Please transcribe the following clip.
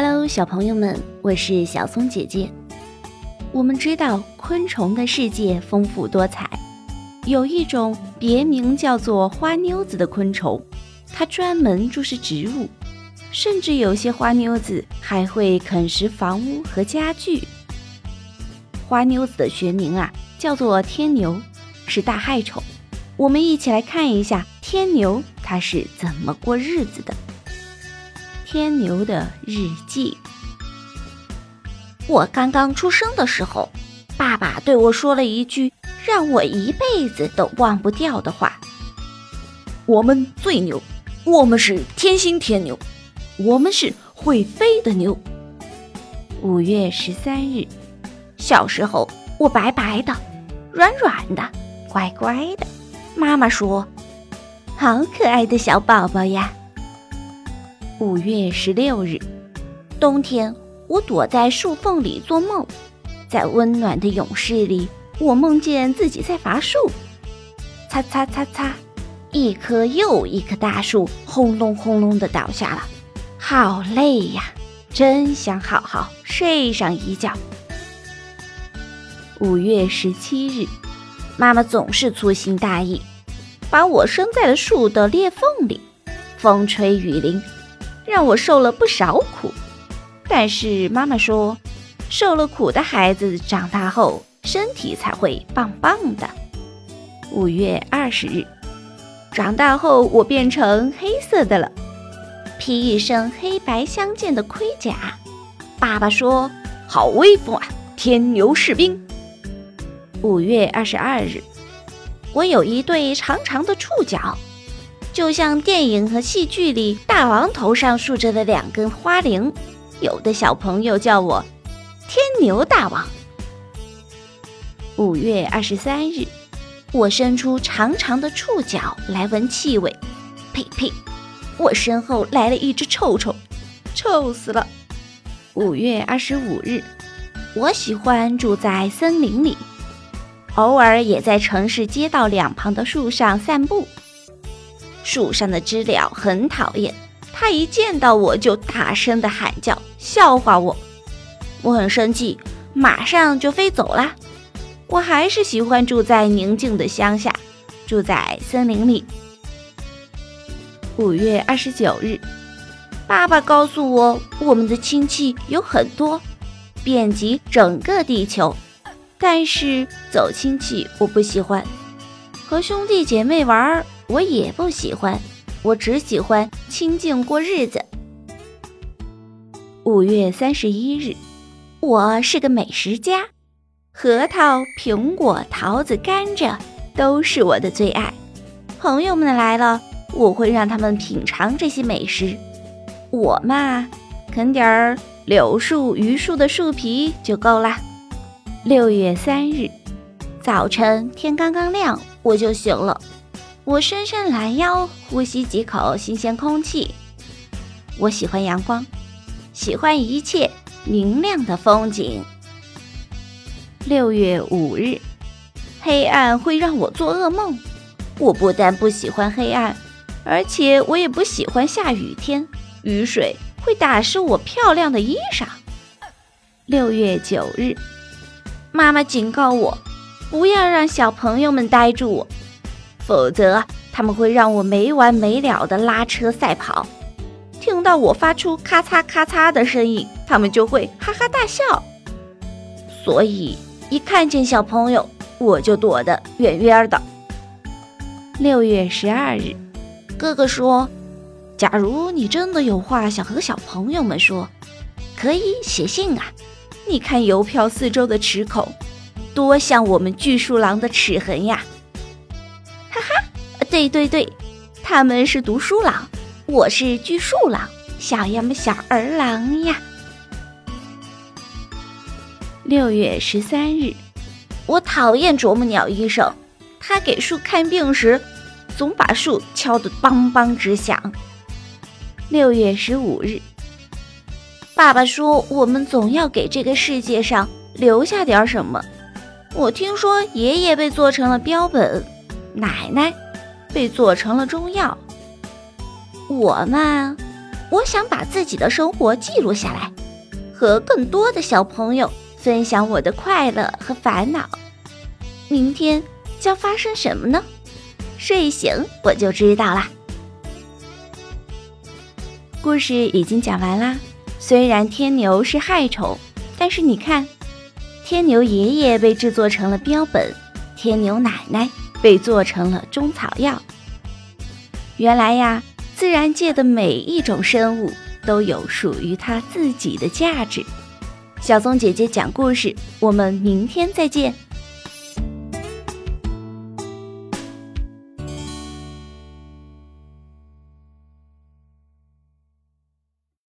Hello，小朋友们，我是小松姐姐。我们知道昆虫的世界丰富多彩，有一种别名叫做花妞子的昆虫，它专门注视植物，甚至有些花妞子还会啃食房屋和家具。花妞子的学名啊，叫做天牛，是大害虫。我们一起来看一下天牛它是怎么过日子的。天牛的日记。我刚刚出生的时候，爸爸对我说了一句让我一辈子都忘不掉的话：“我们最牛，我们是天星天牛，我们是会飞的牛。”五月十三日，小时候我白白的，软软的，乖乖的。妈妈说：“好可爱的小宝宝呀。”五月十六日，冬天，我躲在树缝里做梦，在温暖的勇士里，我梦见自己在伐树，擦擦擦擦，一棵又一棵大树轰隆轰隆的倒下了，好累呀，真想好好睡上一觉。五月十七日，妈妈总是粗心大意，把我生在了树的裂缝里，风吹雨淋。让我受了不少苦，但是妈妈说，受了苦的孩子长大后身体才会棒棒的。五月二十日，长大后我变成黑色的了，披一身黑白相间的盔甲。爸爸说：“好威风啊，天牛士兵。”五月二十二日，我有一对长长的触角。就像电影和戏剧里大王头上竖着的两根花翎，有的小朋友叫我天牛大王。五月二十三日，我伸出长长的触角来闻气味，呸呸！我身后来了一只臭臭，臭死了。五月二十五日，我喜欢住在森林里，偶尔也在城市街道两旁的树上散步。树上的知了很讨厌，它一见到我就大声的喊叫，笑话我。我很生气，马上就飞走了。我还是喜欢住在宁静的乡下，住在森林里。五月二十九日，爸爸告诉我，我们的亲戚有很多，遍及整个地球。但是走亲戚我不喜欢，和兄弟姐妹玩。我也不喜欢，我只喜欢清静过日子。五月三十一日，我是个美食家，核桃、苹果、桃子、甘蔗都是我的最爱。朋友们来了，我会让他们品尝这些美食。我嘛，啃点儿柳树、榆树的树皮就够了。六月三日，早晨天刚刚亮，我就醒了。我伸伸懒腰，呼吸几口新鲜空气。我喜欢阳光，喜欢一切明亮的风景。六月五日，黑暗会让我做噩梦。我不但不喜欢黑暗，而且我也不喜欢下雨天，雨水会打湿我漂亮的衣裳。六月九日，妈妈警告我，不要让小朋友们呆住我。否则，他们会让我没完没了的拉车赛跑。听到我发出咔嚓咔嚓的声音，他们就会哈哈大笑。所以，一看见小朋友，我就躲得远远的。六月十二日，哥哥说：“假如你真的有话想和小朋友们说，可以写信啊。你看邮票四周的齿孔，多像我们巨树狼的齿痕呀！”对对对，他们是读书郎，我是锯树郎，小呀么小儿郎呀。六月十三日，我讨厌啄木鸟医生，他给树看病时，总把树敲得梆梆直响。六月十五日，爸爸说我们总要给这个世界上留下点什么。我听说爷爷被做成了标本，奶奶。被做成了中药，我嘛，我想把自己的生活记录下来，和更多的小朋友分享我的快乐和烦恼。明天将发生什么呢？睡醒我就知道啦。故事已经讲完啦。虽然天牛是害虫，但是你看，天牛爷爷被制作成了标本，天牛奶奶被做成了中草药。原来呀，自然界的每一种生物都有属于它自己的价值。小松姐姐讲故事，我们明天再见。